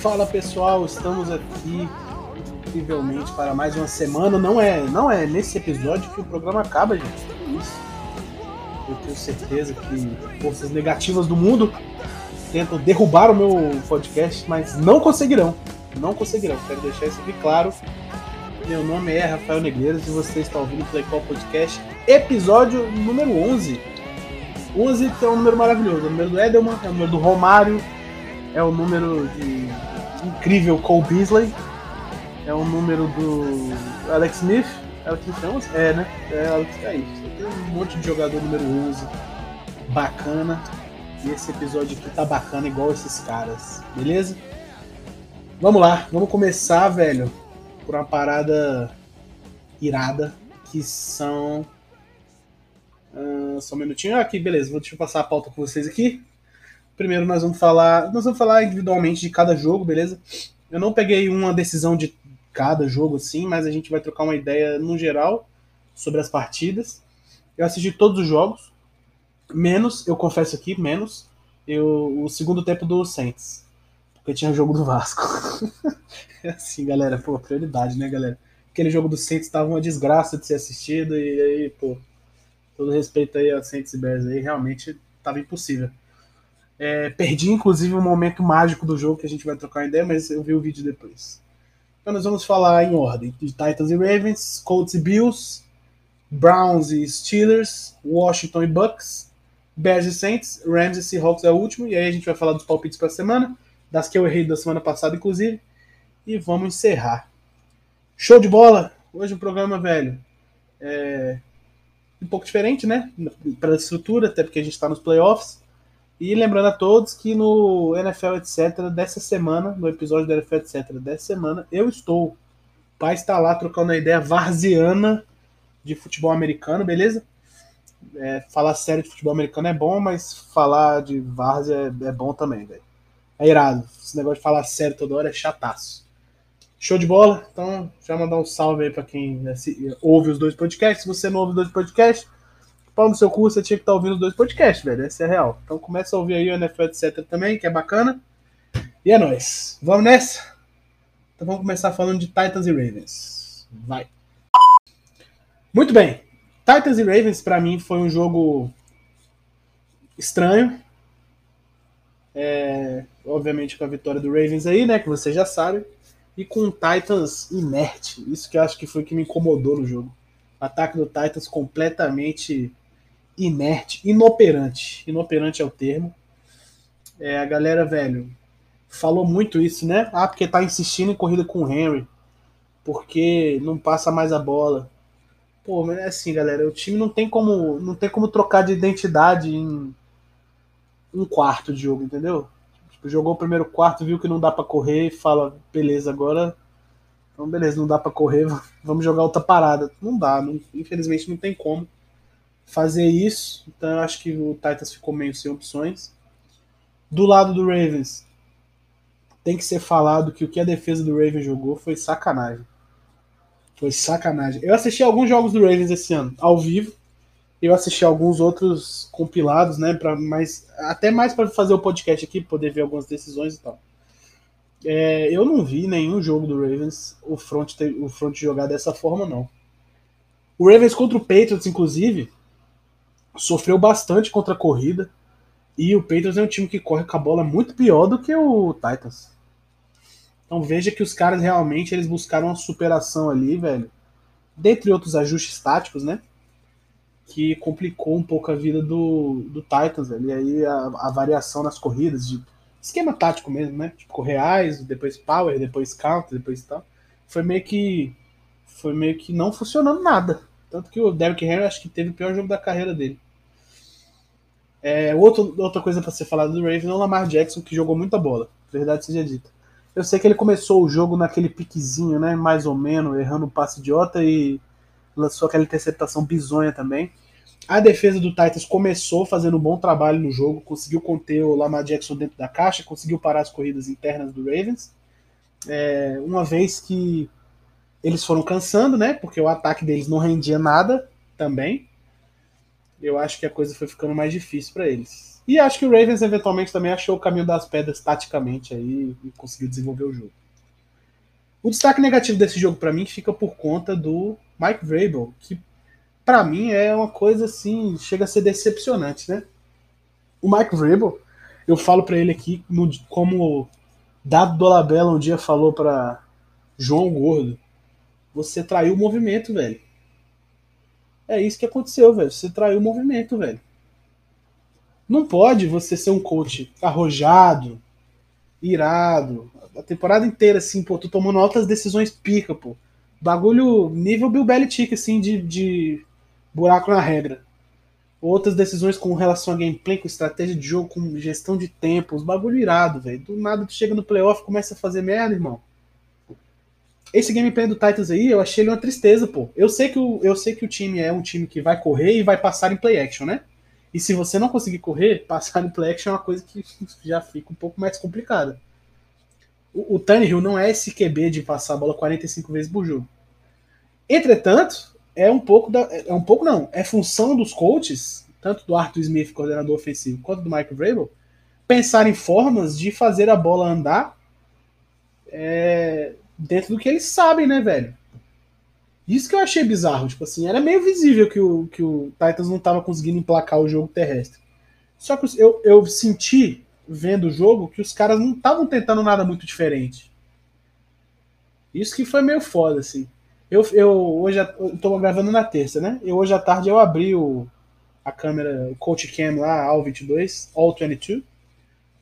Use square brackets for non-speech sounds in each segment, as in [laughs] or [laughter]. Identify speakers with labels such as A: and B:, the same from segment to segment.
A: Fala pessoal, estamos aqui incrivelmente para mais uma semana. Não é, não é nesse episódio que o programa acaba, gente. Isso. Eu tenho certeza que forças negativas do mundo tentam derrubar o meu podcast, mas não conseguirão. Não conseguirão. Quero deixar isso aqui claro. Meu nome é Rafael Negreiros e você está ouvindo o Playcall Podcast, episódio número 11. 11 que é um número maravilhoso. É o número do Edelman, é o número do Romário, é o número de incrível Cole Beasley, é o número do Alex Smith. Alex Smith é 11? É, né? É, Alex é isso. Tem um monte de jogador número 11 bacana. E esse episódio aqui tá bacana igual esses caras, beleza? Vamos lá, vamos começar, velho, por uma parada irada, que são. Uh, só um minutinho. Ah, aqui, beleza, vou deixa eu passar a pauta com vocês aqui. Primeiro nós vamos falar. Nós vamos falar individualmente de cada jogo, beleza? Eu não peguei uma decisão de cada jogo assim, mas a gente vai trocar uma ideia no geral sobre as partidas. Eu assisti todos os jogos, menos, eu confesso aqui, menos eu, o segundo tempo do Saints. Porque tinha jogo do Vasco. [laughs] é assim, galera, pô, prioridade, né, galera? Aquele jogo do Saints estava uma desgraça de ser assistido e aí, pô, todo respeito aí a Saints e Bears aí, realmente estava impossível. É, perdi, inclusive, um momento mágico do jogo que a gente vai trocar ideia, mas eu vi o vídeo depois. Então nós vamos falar em ordem de Titans e Ravens, Colts e Bills, Browns e Steelers, Washington e Bucks, Bears e Saints, Rams e Seahawks é o último, e aí a gente vai falar dos palpites para a semana, das que eu errei da semana passada, inclusive, e vamos encerrar. Show de bola! Hoje o programa, velho, é um pouco diferente, né? Para a estrutura, até porque a gente está nos playoffs. E lembrando a todos que no NFL etc. dessa semana, no episódio do NFL etc. dessa semana, eu estou. O pai está lá trocando a ideia varziana de futebol americano, beleza? É, falar sério de futebol americano é bom, mas falar de várzea é, é bom também, velho. É irado. Esse negócio de falar sério toda hora é chataço. Show de bola? Então, já mandar um salve aí pra quem ouve os dois podcasts. Se você não ouve os dois podcasts, pau no seu cu, você tinha que estar tá ouvindo os dois podcasts, velho. Essa é a real. Então começa a ouvir aí o NFL, etc. também, que é bacana. E é nóis. Vamos nessa? Então vamos começar falando de Titans e Ravens. Vai. Muito bem. Titans e Ravens, para mim, foi um jogo estranho. É, obviamente com a vitória do Ravens aí, né? Que você já sabe. E com o Titans inerte. Isso que eu acho que foi o que me incomodou no jogo. O ataque do Titans completamente inerte, inoperante. Inoperante é o termo. É, a galera, velho, falou muito isso, né? Ah, porque tá insistindo em corrida com o Henry. Porque não passa mais a bola. Pô, mas é assim, galera, o time não tem como, não tem como trocar de identidade em um quarto de jogo, entendeu? Tipo, jogou o primeiro quarto, viu que não dá para correr e fala, beleza, agora então beleza, não dá para correr, [laughs] vamos jogar outra parada. Não dá, não, infelizmente não tem como fazer isso. Então eu acho que o Titans ficou meio sem opções. Do lado do Ravens, tem que ser falado que o que a defesa do Ravens jogou foi sacanagem. Foi sacanagem. Eu assisti alguns jogos do Ravens esse ano, ao vivo. Eu assisti alguns outros compilados, né? Pra mais, até mais para fazer o podcast aqui, poder ver algumas decisões e tal. É, eu não vi nenhum jogo do Ravens o front, o front jogar dessa forma, não. O Ravens contra o Patriots, inclusive, sofreu bastante contra a corrida. E o Patriots é um time que corre com a bola muito pior do que o Titans. Então veja que os caras realmente eles buscaram uma superação ali, velho. Dentre outros ajustes táticos, né? Que complicou um pouco a vida do, do Titans, velho. E aí a, a variação nas corridas, de esquema tático mesmo, né? Tipo, correais, depois power, depois counter, depois tal. Foi meio que. Foi meio que não funcionando nada. Tanto que o Derrick Henry acho que teve o pior jogo da carreira dele. É, outro, outra coisa para ser falada do Ravens é o Lamar Jackson, que jogou muita bola, verdade seja dita. Eu sei que ele começou o jogo naquele piquezinho, né? Mais ou menos, errando um passe idiota e lançou aquela interceptação bizonha também. A defesa do Titans começou fazendo um bom trabalho no jogo, conseguiu conter o Lamar Jackson dentro da caixa, conseguiu parar as corridas internas do Ravens. É, uma vez que eles foram cansando, né? Porque o ataque deles não rendia nada também eu acho que a coisa foi ficando mais difícil para eles. E acho que o Ravens eventualmente também achou o caminho das pedras taticamente aí e conseguiu desenvolver o jogo. O destaque negativo desse jogo para mim fica por conta do Mike Vrabel, que para mim é uma coisa assim, chega a ser decepcionante, né? O Mike Vrabel, eu falo para ele aqui no, como Dado Dolabella um dia falou para João Gordo, você traiu o movimento, velho. É isso que aconteceu, velho. Você traiu o movimento, velho. Não pode você ser um coach arrojado, irado, a temporada inteira, assim, pô, tomando altas decisões pica, pô. Bagulho nível Bill Belichick, assim, de, de buraco na regra. Outras decisões com relação a gameplay, com estratégia de jogo, com gestão de tempo, os bagulho irado, velho. Do nada tu chega no playoff começa a fazer merda, irmão. Esse gameplay do Titans aí, eu achei ele uma tristeza, pô. Eu sei que o, eu sei que o time é um time que vai correr e vai passar em play action, né? E se você não conseguir correr, [laughs] passar em play action é uma coisa que [laughs] já fica um pouco mais complicada. O, o Tannehill não é esse QB de passar a bola 45 vezes por jogo. Entretanto, é um pouco da, é um pouco não, é função dos coaches, tanto do Arthur Smith, coordenador ofensivo, quanto do Mike Vrabel, pensar em formas de fazer a bola andar é, dentro do que eles sabem, né, velho? Isso que eu achei bizarro, tipo assim, era meio visível que o, que o Titans não estava conseguindo emplacar o jogo terrestre. Só que eu, eu senti vendo o jogo que os caras não estavam tentando nada muito diferente. Isso que foi meio foda, assim. Eu, eu hoje eu tô gravando na terça, né? E hoje à tarde eu abri o, a câmera, o Coach Cam lá, All 22, All 22,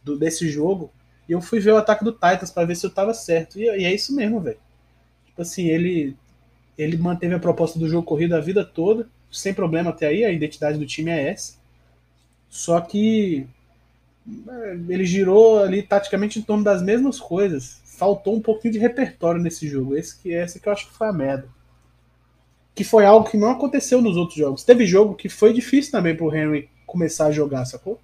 A: do, desse jogo. E eu fui ver o ataque do Titans para ver se eu tava certo. E, e é isso mesmo, velho. Tipo assim, ele, ele manteve a proposta do jogo corrido a vida toda, sem problema até aí, a identidade do time é essa. Só que ele girou ali taticamente em torno das mesmas coisas. Faltou um pouquinho de repertório nesse jogo. Esse que esse que eu acho que foi a merda. Que foi algo que não aconteceu nos outros jogos. Teve jogo que foi difícil também pro Henry começar a jogar, sacou?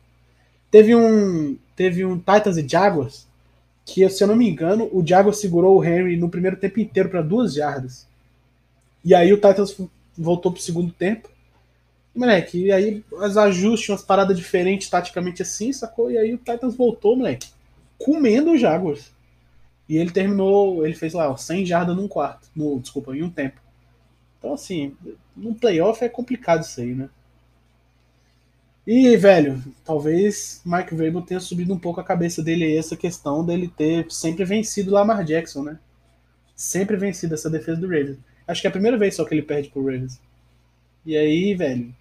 A: Teve um teve um Titans e Jaguars que, se eu não me engano, o Jaguars segurou o Henry no primeiro tempo inteiro para duas jardas. E aí o Titans voltou pro segundo tempo Moleque, e aí os ajustes, umas paradas diferentes taticamente assim, sacou? E aí o Titans voltou, moleque, comendo o Jaguars. E ele terminou, ele fez lá, ó, 100 jardas num quarto, no, desculpa, em um tempo. Então, assim, no playoff é complicado isso aí, né? E, velho, talvez Mike Vrabel tenha subido um pouco a cabeça dele essa questão dele ter sempre vencido o Lamar Jackson, né? Sempre vencido essa defesa do Ravens. Acho que é a primeira vez só que ele perde pro Ravens. E aí, velho,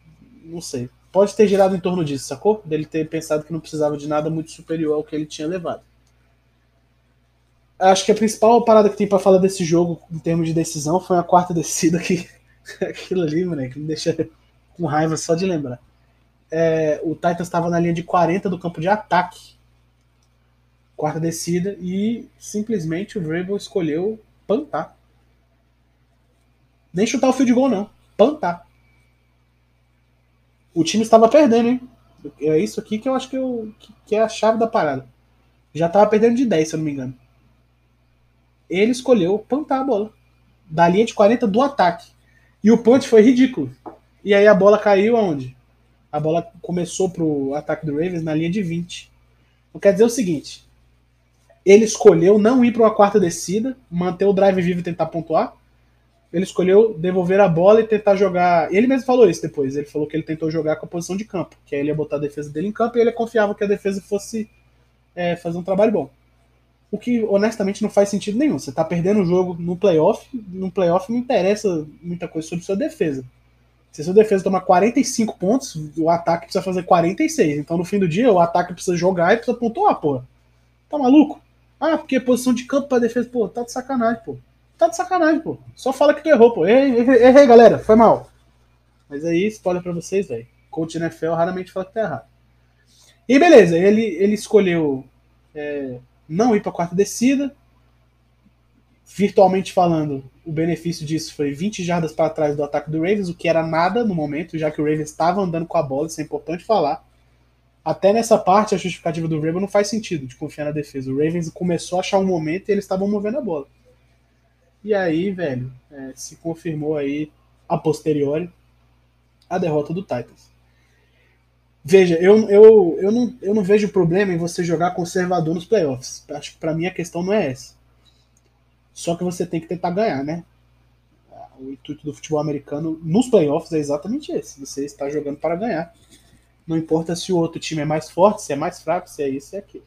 A: não sei. Pode ter girado em torno disso, sacou? Dele ter pensado que não precisava de nada muito superior ao que ele tinha levado. Acho que a principal parada que tem para falar desse jogo em termos de decisão foi a quarta [laughs] descida que aquilo ali, moleque, me deixa com raiva só de lembrar. É, o Titans estava na linha de 40 do campo de ataque. Quarta descida e simplesmente o Vrabel escolheu pantar. Nem chutar o field goal não, pantar o time estava perdendo, hein? É isso aqui que eu acho que, eu, que é a chave da parada. Já estava perdendo de 10, se eu não me engano. Ele escolheu plantar a bola. Da linha de 40 do ataque. E o punch foi ridículo. E aí a bola caiu aonde? A bola começou pro ataque do Ravens na linha de 20. Então quer dizer o seguinte: ele escolheu não ir para uma quarta descida, manter o drive vivo e tentar pontuar ele escolheu devolver a bola e tentar jogar. Ele mesmo falou isso depois. Ele falou que ele tentou jogar com a posição de campo, que aí ele ia botar a defesa dele em campo e ele confiava que a defesa fosse é, fazer um trabalho bom. O que honestamente não faz sentido nenhum. Você tá perdendo o jogo no playoff, no playoff não interessa muita coisa sobre sua defesa. Se sua defesa tomar 45 pontos, o ataque precisa fazer 46. Então no fim do dia, o ataque precisa jogar e precisa pontuar, pô. Tá maluco? Ah, porque posição de campo pra defesa, pô, tá de sacanagem, pô tá de sacanagem, pô. Só fala que tu errou, pô. Errei, errei, errei galera, foi mal. Mas aí, spoiler pra vocês, velho. Coach NFL raramente fala que tá errado. E beleza, ele, ele escolheu é, não ir pra quarta descida. Virtualmente falando, o benefício disso foi 20 jardas para trás do ataque do Ravens, o que era nada no momento, já que o Ravens estava andando com a bola, isso é importante falar. Até nessa parte, a justificativa do Ravens não faz sentido de confiar na defesa. O Ravens começou a achar um momento e eles estavam movendo a bola. E aí, velho, é, se confirmou aí a posteriori a derrota do Titans. Veja, eu, eu, eu, não, eu não vejo problema em você jogar conservador nos playoffs. Acho que pra mim a questão não é essa. Só que você tem que tentar ganhar, né? O intuito do futebol americano nos playoffs é exatamente esse. Você está jogando para ganhar. Não importa se o outro time é mais forte, se é mais fraco, se é isso, se é aquilo.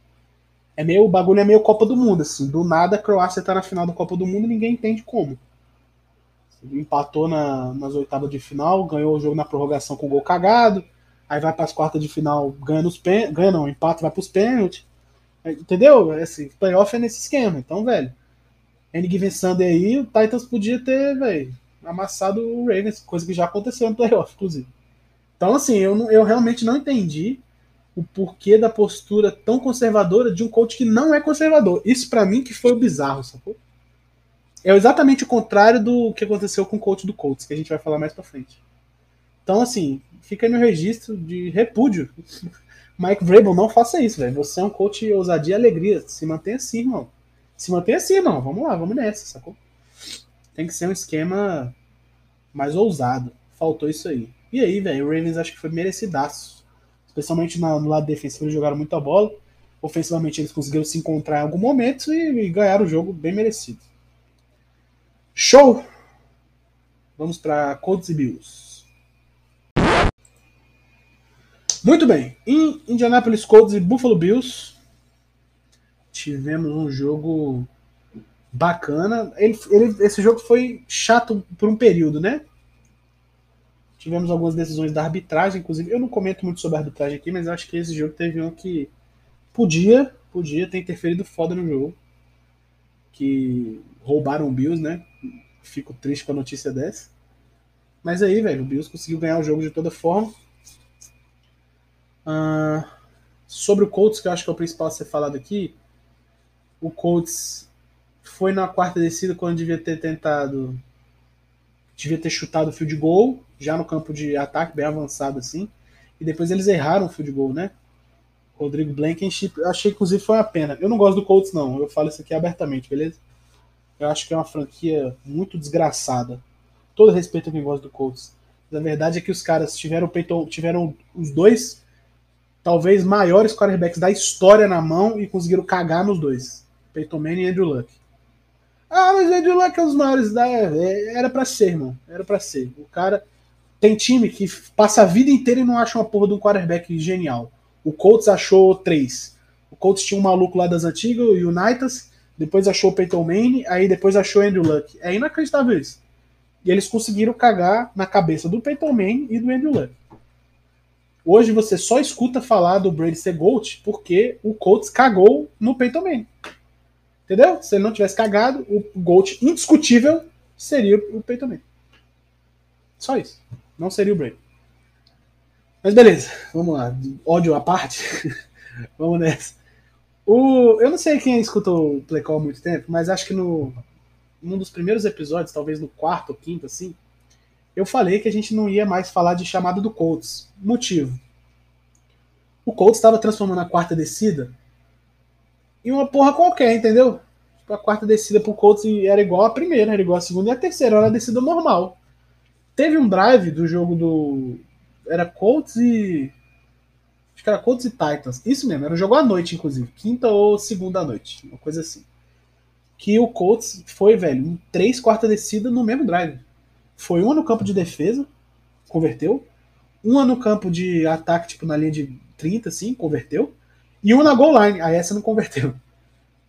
A: É meio, o bagulho é meio Copa do Mundo, assim. Do nada a Croácia tá na final da Copa do Mundo e ninguém entende como. Empatou na, nas oitavas de final, ganhou o jogo na prorrogação com gol cagado, aí vai para as quartas de final, ganha nos pen... ganha não, empata, vai pros pênaltis. Entendeu? É assim, playoff é nesse esquema. Então, velho, N Given Sunday aí, o Titans podia ter, velho, amassado o Ravens, coisa que já aconteceu no playoff, inclusive. Então, assim, eu, eu realmente não entendi o porquê da postura tão conservadora de um coach que não é conservador. Isso para mim que foi o bizarro, sacou? É exatamente o contrário do que aconteceu com o coach do Colts, que a gente vai falar mais pra frente. Então, assim, fica no registro de repúdio. [laughs] Mike Vrabel, não faça isso, velho. Você é um coach ousadia e alegria. Se mantenha assim, irmão. Se mantenha assim, irmão. Vamos lá, vamos nessa, sacou? Tem que ser um esquema mais ousado. Faltou isso aí. E aí, velho, o Ravens acho que foi merecidaço especialmente no lado defensivo, eles jogaram muita bola. Ofensivamente, eles conseguiram se encontrar em algum momento e, e ganharam o jogo bem merecido. Show! Vamos para Colts e Bills. Muito bem. Em Indianapolis Colts e Buffalo Bills, tivemos um jogo bacana. Ele, ele, esse jogo foi chato por um período, né? Tivemos algumas decisões da arbitragem, inclusive. Eu não comento muito sobre a arbitragem aqui, mas acho que esse jogo teve um que podia, podia ter interferido foda no jogo. Que roubaram o Bills, né? Fico triste com a notícia dessa. Mas aí, velho, o Bills conseguiu ganhar o jogo de toda forma. Uh, sobre o Colts, que eu acho que é o principal a ser falado aqui. O Colts foi na quarta descida quando devia ter tentado. Devia ter chutado o field goal já no campo de ataque, bem avançado assim. E depois eles erraram o field goal, né? Rodrigo Blankenship, eu achei que inclusive foi uma pena. Eu não gosto do Colts, não. Eu falo isso aqui abertamente, beleza? Eu acho que é uma franquia muito desgraçada. Todo respeito a quem gosta do Colts. Mas a verdade é que os caras tiveram, peito, tiveram os dois, talvez maiores quarterbacks da história na mão e conseguiram cagar nos dois. Peyton Manning e Andrew Luck. Ah, mas Andrew Luck é um dos maiores da. É, era para ser, irmão. Era para ser. O cara tem time que passa a vida inteira e não acha uma porra de um quarterback genial. O Colts achou três. O Colts tinha um maluco lá das antigas, o Unitas, depois achou o Peyton Manning, aí depois achou o Andrew Luck. É inacreditável isso. E eles conseguiram cagar na cabeça do Peyton Manning e do Andrew Luck. Hoje você só escuta falar do Brady ser GOAT porque o Colts cagou no Peyton Manning. Entendeu? Se ele não tivesse cagado, o GOAT indiscutível seria o Peyton Manning. Só isso. Não seria o Brady. Mas beleza, vamos lá. Ódio à parte. [laughs] vamos nessa. O, eu não sei quem escutou o Play Call há muito tempo, mas acho que no num dos primeiros episódios, talvez no quarto ou quinto, assim, eu falei que a gente não ia mais falar de chamada do Colts. Motivo. O Colts estava transformando a quarta descida em uma porra qualquer, entendeu? Tipo, a quarta descida pro Colts era igual a primeira, era igual a segunda e a terceira, era a descida normal. Teve um drive do jogo do. Era Colts e. Acho que era Colts e Titans. Isso mesmo, era um jogo à noite, inclusive. Quinta ou segunda à noite. Uma coisa assim. Que o Colts foi, velho, em três quartas descida no mesmo drive. Foi uma no campo de defesa, converteu. Uma no campo de ataque, tipo na linha de 30, assim, converteu. E uma na goal line, aí essa não converteu.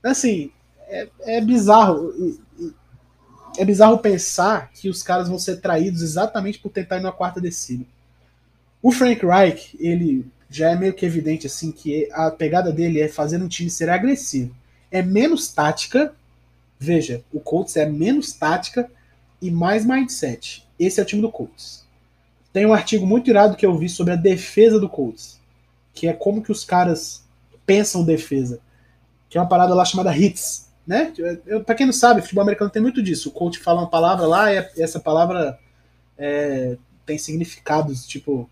A: Assim, é, é bizarro é bizarro pensar que os caras vão ser traídos exatamente por tentar ir na quarta descida. O Frank Reich, ele já é meio que evidente assim que a pegada dele é fazer um time ser agressivo. É menos tática. Veja, o Colts é menos tática e mais mindset. Esse é o time do Colts. Tem um artigo muito irado que eu vi sobre a defesa do Colts, que é como que os caras pensam defesa, que é uma parada lá chamada hits né? Para quem não sabe, futebol americano tem muito disso. O coach fala uma palavra lá e essa palavra é, tem significados, tipo,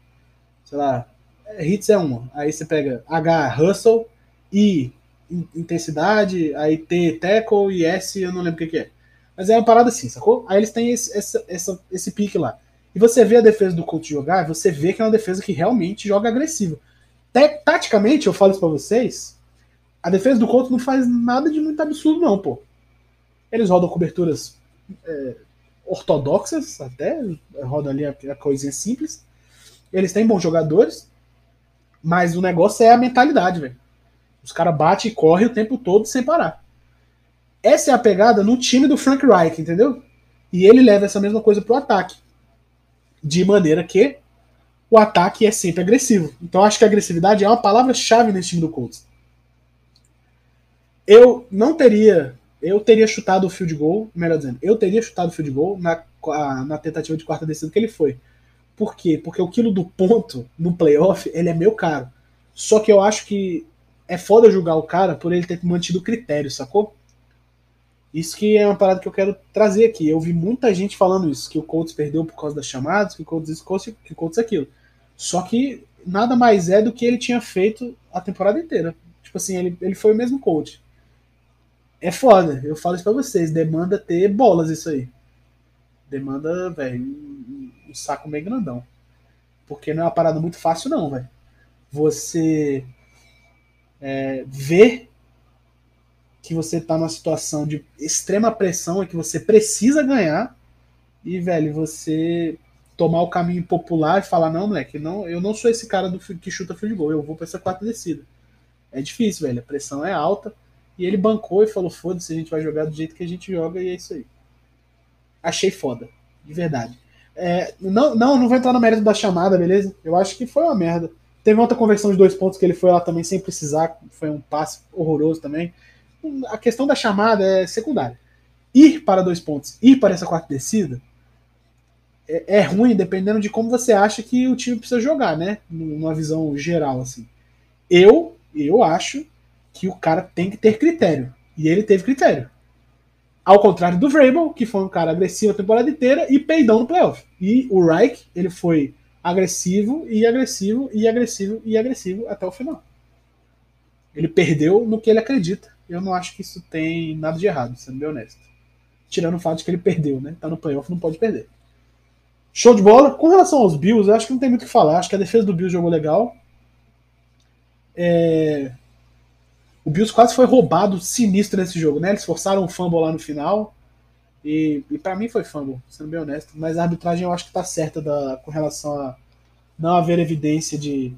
A: sei lá, hits é uma. Aí você pega H, hustle, I, intensidade, aí T, tackle e S, eu não lembro o que, que é. Mas é uma parada assim, sacou? Aí eles têm esse, essa, essa, esse pique lá. E você vê a defesa do Colts jogar, você vê que é uma defesa que realmente joga agressiva. Taticamente, eu falo isso pra vocês, a defesa do Colts não faz nada de muito absurdo, não, pô. Eles rodam coberturas é, ortodoxas, até, rodam ali a, a coisinha simples. Eles têm bons jogadores, mas o negócio é a mentalidade, velho. Os caras batem e correm o tempo todo sem parar. Essa é a pegada no time do Frank Reich, entendeu? E ele leva essa mesma coisa pro ataque. De maneira que o ataque é sempre agressivo. Então acho que agressividade é uma palavra-chave nesse time do Colts. Eu não teria. Eu teria chutado o field goal, melhor dizendo, eu teria chutado o field goal na, na tentativa de quarta descida que ele foi. Por quê? Porque o quilo do ponto no playoff ele é meio caro. Só que eu acho que é foda julgar o cara por ele ter mantido o critério, sacou? Isso que é uma parada que eu quero trazer aqui. Eu vi muita gente falando isso, que o Colts perdeu por causa das chamadas, que o Colts isso, que o Colts aquilo. Só que nada mais é do que ele tinha feito a temporada inteira. Tipo assim, ele, ele foi o mesmo coach é foda. Eu falo isso pra vocês. Demanda ter bolas isso aí. Demanda, velho, um, um saco meio grandão. Porque não é uma parada muito fácil, não, velho. Você é, ver que você tá numa situação de extrema pressão e que você precisa ganhar e, velho, você tomar o caminho popular e falar, não, moleque, não, eu não sou esse cara do que chuta field goal, eu vou pra essa quarta descida. É difícil, velho, a pressão é alta e ele bancou e falou: foda-se, a gente vai jogar do jeito que a gente joga e é isso aí. Achei foda, de verdade. É, não, não, não vou entrar no mérito da chamada, beleza? Eu acho que foi uma merda. Teve outra conversão de dois pontos que ele foi lá também sem precisar, foi um passe horroroso também. A questão da chamada é secundária. Ir para dois pontos, ir para essa quarta descida, é, é ruim dependendo de como você acha que o time precisa jogar, né? Numa visão geral, assim. Eu, eu acho que o cara tem que ter critério. E ele teve critério. Ao contrário do Vrabel, que foi um cara agressivo a temporada inteira e peidão no playoff. E o Reich, ele foi agressivo e agressivo e agressivo e agressivo até o final. Ele perdeu no que ele acredita. Eu não acho que isso tem nada de errado, sendo bem honesto. Tirando o fato de que ele perdeu, né? Tá no playoff, não pode perder. Show de bola. Com relação aos Bills, eu acho que não tem muito o que falar. Acho que a defesa do Bills jogou legal. É... O Bills quase foi roubado sinistro nesse jogo, né? Eles forçaram um fumble lá no final. E, e para mim foi fumble, sendo bem honesto. Mas a arbitragem eu acho que tá certa da, com relação a não haver evidência de.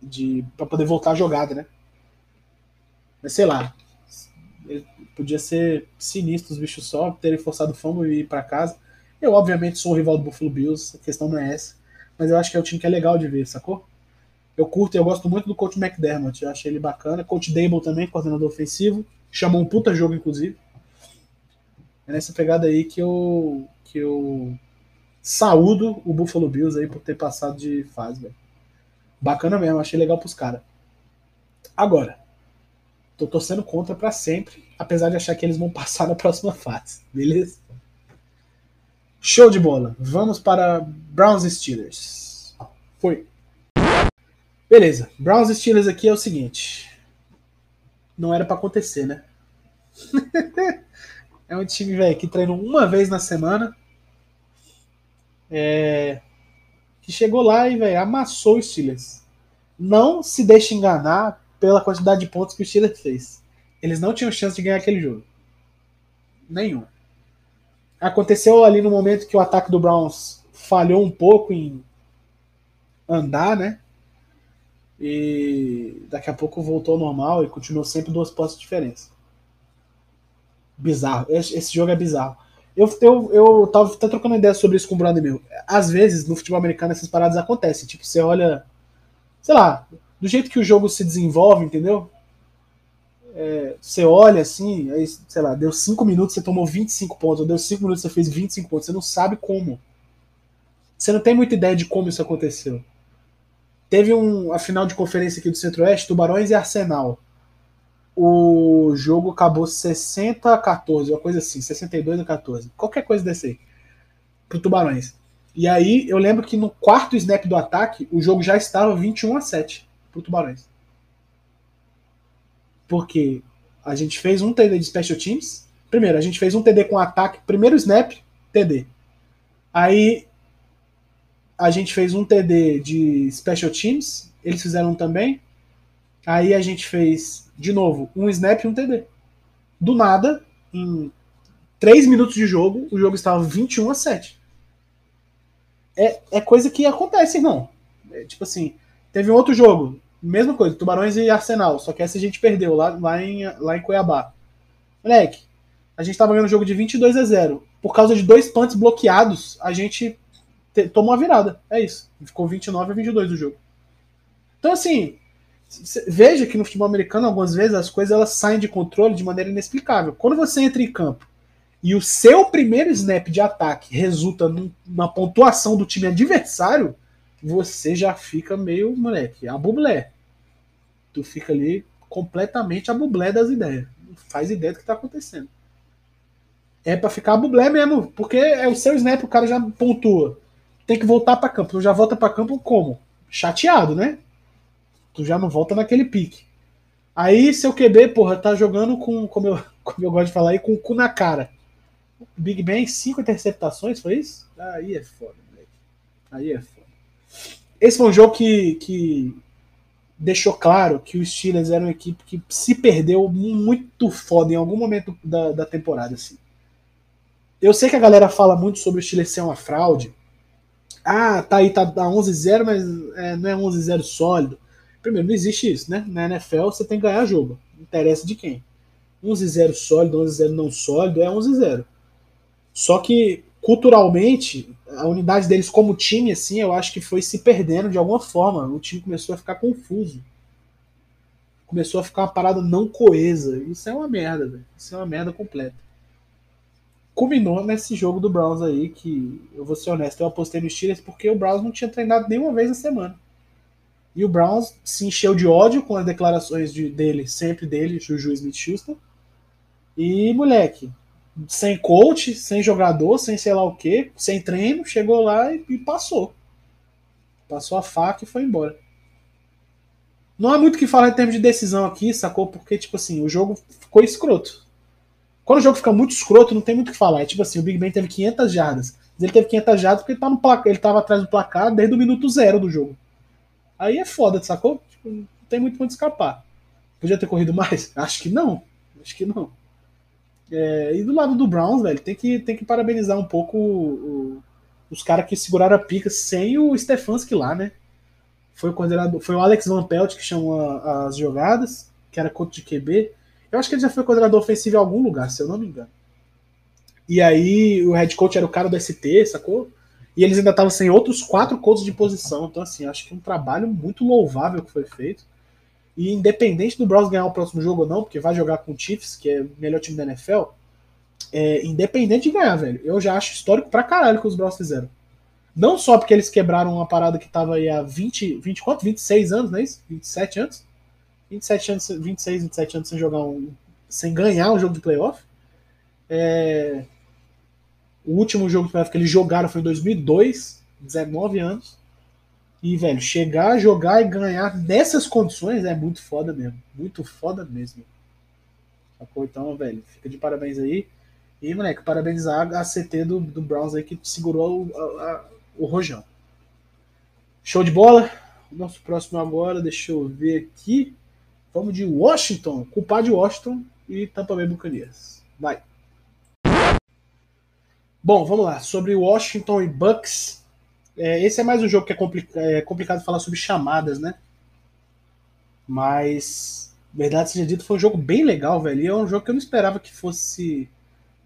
A: de para poder voltar a jogada, né? Mas sei lá. Podia ser sinistro os bichos só terem forçado o fumble e ir para casa. Eu, obviamente, sou o rival do Buffalo Bills, a questão não é essa. Mas eu acho que é o time que é legal de ver, sacou? Eu curto, eu gosto muito do coach McDermott, eu achei ele bacana. Coach Dable também, coordenador ofensivo, chamou um puta jogo, inclusive. É nessa pegada aí que eu, que eu saúdo o Buffalo Bills aí por ter passado de fase, velho. Bacana mesmo, achei legal pros caras. Agora, tô torcendo contra para sempre, apesar de achar que eles vão [laughs] passar na próxima fase, beleza? Show de bola. Vamos para Browns Steelers. Foi. Beleza, Browns Steelers aqui é o seguinte. Não era para acontecer, né? [laughs] é um time, velho, que treinou uma vez na semana. É... Que chegou lá e, velho, amassou o Steelers. Não se deixe enganar pela quantidade de pontos que o Steelers fez. Eles não tinham chance de ganhar aquele jogo. Nenhum. Aconteceu ali no momento que o ataque do Browns falhou um pouco em andar, né? e daqui a pouco voltou ao normal e continuou sempre duas postes de diferença. Bizarro. Esse, esse jogo é bizarro. Eu, eu, eu tava até trocando ideia sobre isso com o brother meu. Às vezes, no futebol americano, essas paradas acontecem. Tipo, você olha, sei lá, do jeito que o jogo se desenvolve, entendeu? É, você olha assim, aí, sei lá, deu 5 minutos, você tomou 25 pontos, ou deu 5 minutos, você fez 25 pontos. Você não sabe como. Você não tem muita ideia de como isso aconteceu. Teve um, a final de conferência aqui do Centro-Oeste, Tubarões e Arsenal. O jogo acabou 60 a 14, uma coisa assim, 62 a 14. Qualquer coisa desse aí. Pro Tubarões. E aí eu lembro que no quarto snap do ataque, o jogo já estava 21 a 7 pro Tubarões. Porque a gente fez um TD de Special Teams. Primeiro, a gente fez um TD com ataque, primeiro snap, TD. Aí a gente fez um TD de Special Teams, eles fizeram um também. Aí a gente fez, de novo, um snap e um TD. Do nada, em 3 minutos de jogo, o jogo estava 21 a 7. É, é coisa que acontece, irmão. É, tipo assim, teve um outro jogo, mesma coisa, Tubarões e Arsenal, só que essa a gente perdeu lá, lá, em, lá em Cuiabá. Moleque, a gente tava ganhando o jogo de 22 a 0. Por causa de dois punts bloqueados, a gente te, tomou a virada. É isso. Ficou 29 a 22 o jogo. Então, assim, veja que no futebol americano, algumas vezes, as coisas elas saem de controle de maneira inexplicável. Quando você entra em campo e o seu primeiro snap de ataque resulta numa pontuação do time adversário, você já fica meio, moleque, a bublé. Tu fica ali completamente a bublé das ideias. Não faz ideia do que tá acontecendo. É para ficar a bublé mesmo, porque é o seu snap, o cara já pontua. Tem que voltar para campo. Tu já volta para campo como? Chateado, né? Tu já não volta naquele pique. Aí seu QB, porra, tá jogando com, como eu, [laughs] como eu gosto de falar aí, com o cu na cara. Big Ben, cinco interceptações, foi isso? Aí é foda, moleque. Aí é foda. Esse foi um jogo que, que deixou claro que o Steelers era uma equipe que se perdeu muito foda em algum momento da, da temporada. Assim. Eu sei que a galera fala muito sobre o Steelers ser uma fraude. Ah, tá aí, tá 11-0, mas é, não é 11-0 sólido. Primeiro, não existe isso, né? Na NFL você tem que ganhar jogo. Interessa de quem. 11-0 sólido, 11-0 não sólido é 11-0. Só que culturalmente, a unidade deles como time, assim, eu acho que foi se perdendo de alguma forma. O time começou a ficar confuso. Começou a ficar uma parada não coesa. Isso é uma merda, velho. Isso é uma merda completa. Culminou nesse jogo do Browns aí, que eu vou ser honesto, eu apostei no Steelers porque o Browns não tinha treinado nenhuma vez na semana. E o Browns se encheu de ódio com as declarações de, dele, sempre dele, Juju Smith-Schuster. E, moleque, sem coach, sem jogador, sem sei lá o que, sem treino, chegou lá e, e, passou. Passou a faca e foi embora. Não há muito o que falar em termos de decisão aqui, sacou? Porque, tipo assim, o jogo ficou escroto. Quando o jogo fica muito escroto, não tem muito o que falar. É tipo assim, o Big Ben teve 500 jardas. Mas ele teve 500 jardas porque ele, tá no ele tava atrás do placar desde o minuto zero do jogo. Aí é foda, sacou? Tipo, não tem muito onde escapar. Podia ter corrido mais? Acho que não. Acho que não. É, e do lado do Browns, velho, tem que, tem que parabenizar um pouco o, o, os caras que seguraram a pica sem o Stefanski lá, né? Foi o, coordenador, foi o Alex Van Pelt que chamou a, as jogadas, que era coach de QB. Eu acho que ele já foi coordenador ofensivo em algum lugar, se eu não me engano. E aí o head coach era o cara do ST, sacou? E eles ainda estavam sem outros quatro coaches de posição. Então, assim, acho que é um trabalho muito louvável que foi feito. E independente do Browns ganhar o próximo jogo ou não, porque vai jogar com o Chiefs, que é o melhor time da NFL, é, independente de ganhar, velho, eu já acho histórico pra caralho que os Browns fizeram. Não só porque eles quebraram uma parada que tava aí há 20, 20 quanto? 26 anos, não é isso? 27 anos? 27 anos, 26, 27 anos sem jogar um. sem ganhar um jogo de playoff. É, o último jogo de playoff que eles jogaram foi em 2002, 19 anos. E, velho, chegar, jogar e ganhar nessas condições é muito foda mesmo. Muito foda mesmo. Então, velho, fica de parabéns aí. E, moleque, parabenizar a CT do, do Browns aí que segurou o, a, o Rojão. Show de bola. Nosso próximo agora, deixa eu ver aqui. Vamos de Washington, culpar de Washington e Tampa Bay Buccaneers. Vai. Bom, vamos lá. Sobre Washington e Bucks, é, esse é mais um jogo que é, complica é, complicado falar sobre chamadas, né? Mas, verdade seja dito, foi um jogo bem legal, velho. E é um jogo que eu não esperava que fosse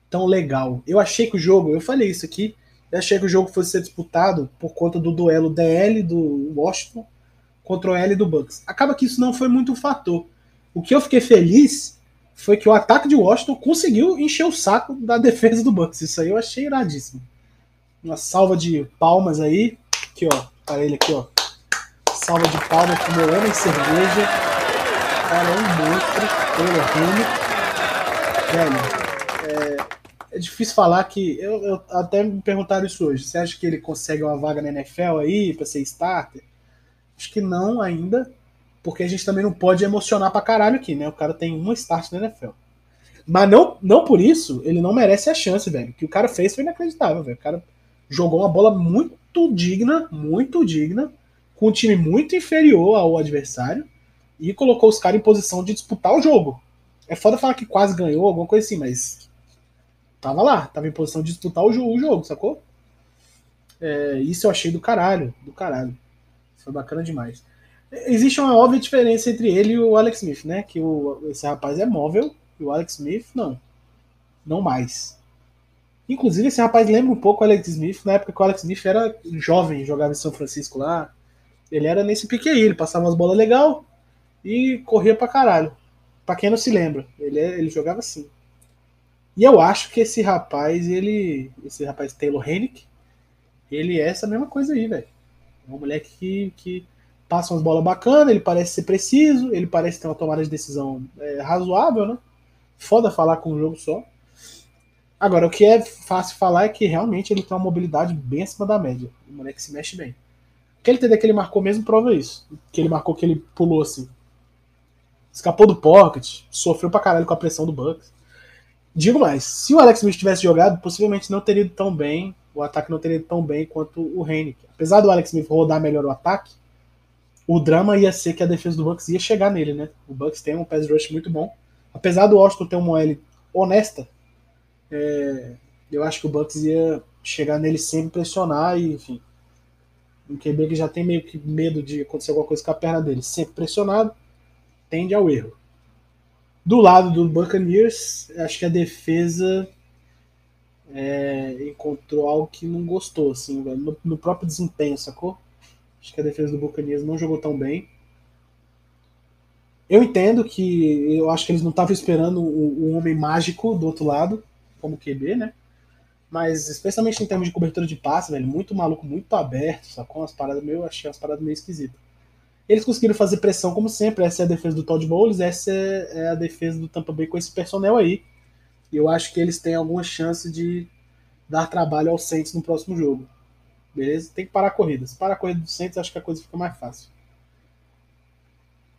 A: tão legal. Eu achei que o jogo, eu falei isso aqui, eu achei que o jogo fosse ser disputado por conta do duelo DL do Washington contra o L do Bucks. Acaba que isso não foi muito um fator. O que eu fiquei feliz foi que o ataque de Washington conseguiu encher o saco da defesa do Bucks. Isso aí eu achei iradíssimo. Uma salva de palmas aí. Aqui, ó. Para ele aqui, ó. Salva de palmas pro meu homem cerveja. Cara, é um monstro. Pelo Velho, é, é, difícil falar que. Eu, eu, até me perguntaram isso hoje. Você acha que ele consegue uma vaga na NFL aí para ser starter? Acho que não ainda. Porque a gente também não pode emocionar pra caralho aqui, né? O cara tem uma start na NFL. Mas não, não por isso ele não merece a chance, velho. O que o cara fez foi inacreditável, velho. O cara jogou uma bola muito digna, muito digna, com um time muito inferior ao adversário e colocou os caras em posição de disputar o jogo. É foda falar que quase ganhou, alguma coisa assim, mas tava lá, tava em posição de disputar o jogo, sacou? É, isso eu achei do caralho, do caralho. Foi bacana demais. Existe uma óbvia diferença entre ele e o Alex Smith, né? Que o, esse rapaz é móvel e o Alex Smith não. Não mais. Inclusive, esse rapaz lembra um pouco o Alex Smith, na época que o Alex Smith era jovem, jogava em São Francisco lá. Ele era nesse pique aí, ele passava umas bolas legal e corria pra caralho. Pra quem não se lembra, ele, é, ele jogava assim. E eu acho que esse rapaz, ele. Esse rapaz Taylor Hennick, ele é essa mesma coisa aí, velho. É um moleque que, que passa umas bolas bacanas, ele parece ser preciso, ele parece ter uma tomada de decisão é, razoável, né? Foda falar com um jogo só. Agora, o que é fácil falar é que realmente ele tem uma mobilidade bem acima da média. O moleque se mexe bem. Aquele TD que ele marcou mesmo prova isso. Que ele marcou que ele pulou assim. Escapou do pocket, sofreu pra caralho com a pressão do Bucks. Digo mais, se o Alex Smith tivesse jogado, possivelmente não teria ido tão bem, o ataque não teria ido tão bem quanto o Henrique. Apesar do Alex Smith rodar melhor o ataque, o drama ia ser que a defesa do Bucks ia chegar nele, né? O Bucks tem um pass rush muito bom. Apesar do Washington ter uma OL honesta, é, eu acho que o Bucks ia chegar nele sem pressionar e, enfim. Um QB que já tem meio que medo de acontecer alguma coisa com a perna dele, sempre pressionado, tende ao erro. Do lado do Buccaneers, acho que a defesa é, encontrou algo que não gostou, assim, no, no, próprio desempenho, sacou? Acho que a defesa do Buccaneers não jogou tão bem. Eu entendo que eu acho que eles não estavam esperando o, o homem mágico do outro lado, como QB, né? Mas especialmente em termos de cobertura de passe, velho, muito maluco, muito aberto, sacou? Umas paradas meio, achei umas paradas meio esquisitas. Eles conseguiram fazer pressão como sempre, essa é a defesa do Todd Bowles, essa é, é a defesa do Tampa Bay com esse personnel aí. E eu acho que eles têm alguma chance de dar trabalho ao Saints no próximo jogo. Beleza? Tem que parar a corrida. Se parar a corrida do Saints, acho que a coisa fica mais fácil.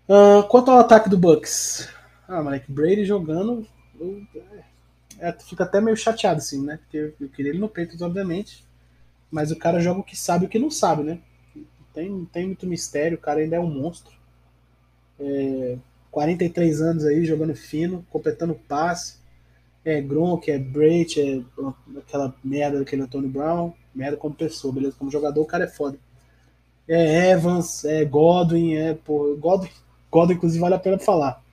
A: Uh, quanto ao ataque do Bucks. Ah, moleque, Brady jogando. Eu, é, fica até meio chateado, assim, né? Porque eu queria ele no peito, obviamente. Mas o cara joga o que sabe e o que não sabe, né? Tem, tem muito mistério, o cara ainda é um monstro. É, 43 anos aí, jogando fino, completando passe. É Gronk, é Brait, é aquela merda daquele Antônio Brown. Merda como pessoa, beleza? Como jogador, o cara é foda. É Evans, é Godwin, é, pô, Godwin, Godwin, inclusive, vale a pena falar.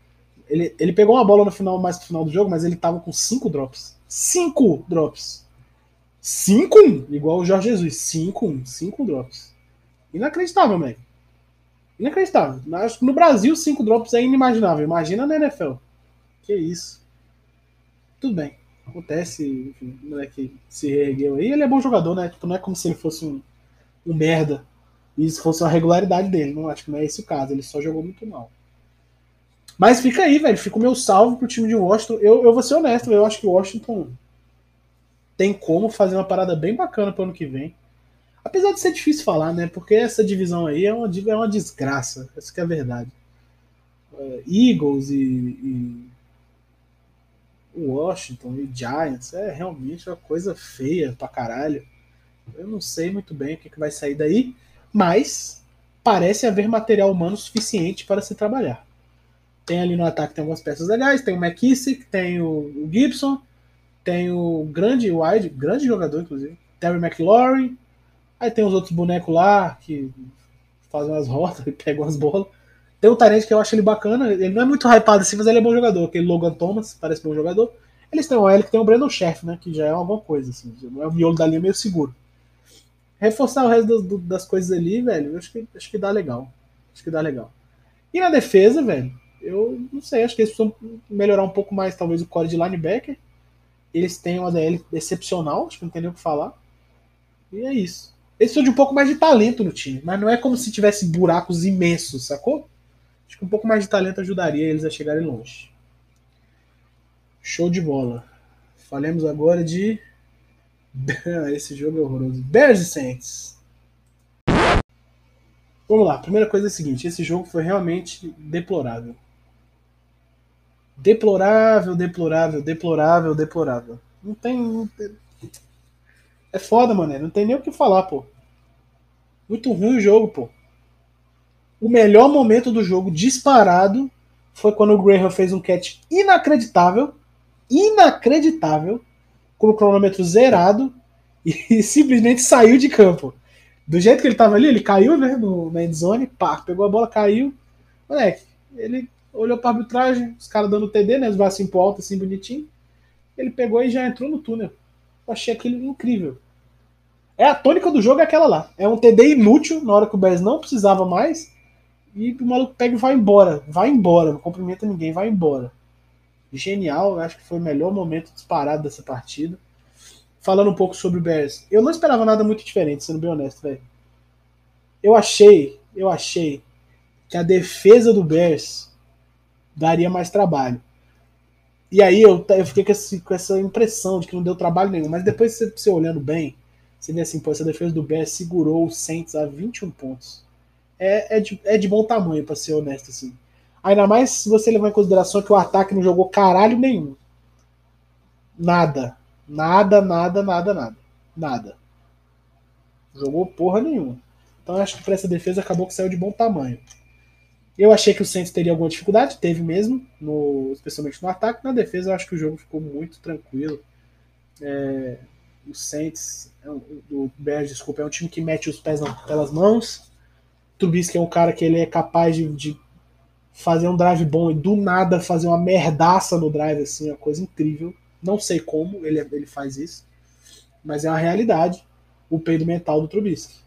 A: Ele, ele pegou uma bola no final, mais pro final do jogo, mas ele tava com cinco drops. Cinco drops. 5-1, igual o Jorge Jesus. 5-1, 5 drops. Inacreditável, moleque. Inacreditável. Acho que no Brasil, 5 drops é inimaginável. Imagina na NFL. Que isso. Tudo bem. Acontece, enfim, o moleque se reergueu aí. Ele é bom jogador, né? Tipo, não é como se ele fosse um, um merda. E isso fosse uma regularidade dele. Não acho que não é esse o caso. Ele só jogou muito mal. Mas fica aí, velho. Fica o meu salve pro time de Washington. Eu, eu vou ser honesto, eu acho que o Washington tem como fazer uma parada bem bacana pro ano que vem. Apesar de ser difícil falar, né? Porque essa divisão aí é uma, é uma desgraça. Essa que é a verdade. É, Eagles e, e Washington e Giants é realmente uma coisa feia pra caralho. Eu não sei muito bem o que, que vai sair daí, mas parece haver material humano suficiente para se trabalhar. Tem ali no ataque tem algumas peças legais, tem o McKissick, tem o, Gibson, tem o grande wide, grande jogador inclusive, Terry McLaurin, Aí tem os outros bonecos lá que fazem umas [laughs] rotas e pegam as bolas. Tem o Tarente que eu acho ele bacana. Ele não é muito hypado assim, mas ele é bom jogador. Aquele Logan Thomas parece bom jogador. Eles têm o L que tem o Brandon Chef, né? Que já é alguma coisa, assim. É o miolo da linha meio seguro. Reforçar o resto das, das coisas ali, velho, acho que, acho que dá legal. Acho que dá legal. E na defesa, velho, eu não sei, acho que eles precisam melhorar um pouco mais, talvez, o core de linebacker. Eles têm uma DL excepcional, acho que não tem nem o que falar. E é isso. Eles precisam de um pouco mais de talento no time, mas não é como se tivesse buracos imensos, sacou? Acho que um pouco mais de talento ajudaria eles a chegarem longe. Show de bola. Falemos agora de. [laughs] Esse jogo é horroroso. Bears e Saints. Vamos lá, primeira coisa é a seguinte: esse jogo foi realmente deplorável. Deplorável, deplorável, deplorável, deplorável. Não tem. Não tem É foda, mano. Não tem nem o que falar, pô. Muito ruim o jogo, pô. O melhor momento do jogo, disparado, foi quando o Graham fez um catch inacreditável. Inacreditável. Com o cronômetro zerado. E [laughs] simplesmente saiu de campo. Do jeito que ele tava ali, ele caiu, né? No, na endzone, pá, pegou a bola, caiu. Moleque, ele olhou pra arbitragem, os caras dando TD, né? Os braços pro alto, assim, bonitinho. Ele pegou e já entrou no túnel. Eu achei aquilo incrível. É a tônica do jogo é aquela lá. É um TD inútil na hora que o Bears não precisava mais. E o maluco pega e vai embora. Vai embora. Não cumprimenta ninguém, vai embora. Genial, acho que foi o melhor momento disparado dessa partida. Falando um pouco sobre o Bears. Eu não esperava nada muito diferente, sendo bem honesto, velho. Eu achei, eu achei que a defesa do Bears daria mais trabalho. E aí eu, eu fiquei com, esse, com, essa impressão de que não deu trabalho nenhum. Mas depois você, você olhando bem, você vê assim, pô, essa defesa do Bears segurou o Saints a 21 pontos. É, é, de, é de bom tamanho, para ser honesto, assim. Ainda mais se você levar em consideração que o ataque não jogou caralho nenhum. Nada. Nada, nada, nada, nada. Nada. Jogou porra nenhuma. Então acho que para essa defesa acabou que saiu de bom tamanho. Eu achei que o Saints teria alguma dificuldade, teve mesmo, no, especialmente no ataque. Na defesa, eu acho que o jogo ficou muito tranquilo. É, o Saints, é o Bears, desculpa, é um time que mete os pés pelas mãos. Trubisky é um cara que ele é capaz de, de, fazer um drive bom e do nada fazer uma merdaça no drive, assim, é uma coisa incrível. Não sei como ele, ele faz isso, mas é uma realidade o peido mental do Trubisky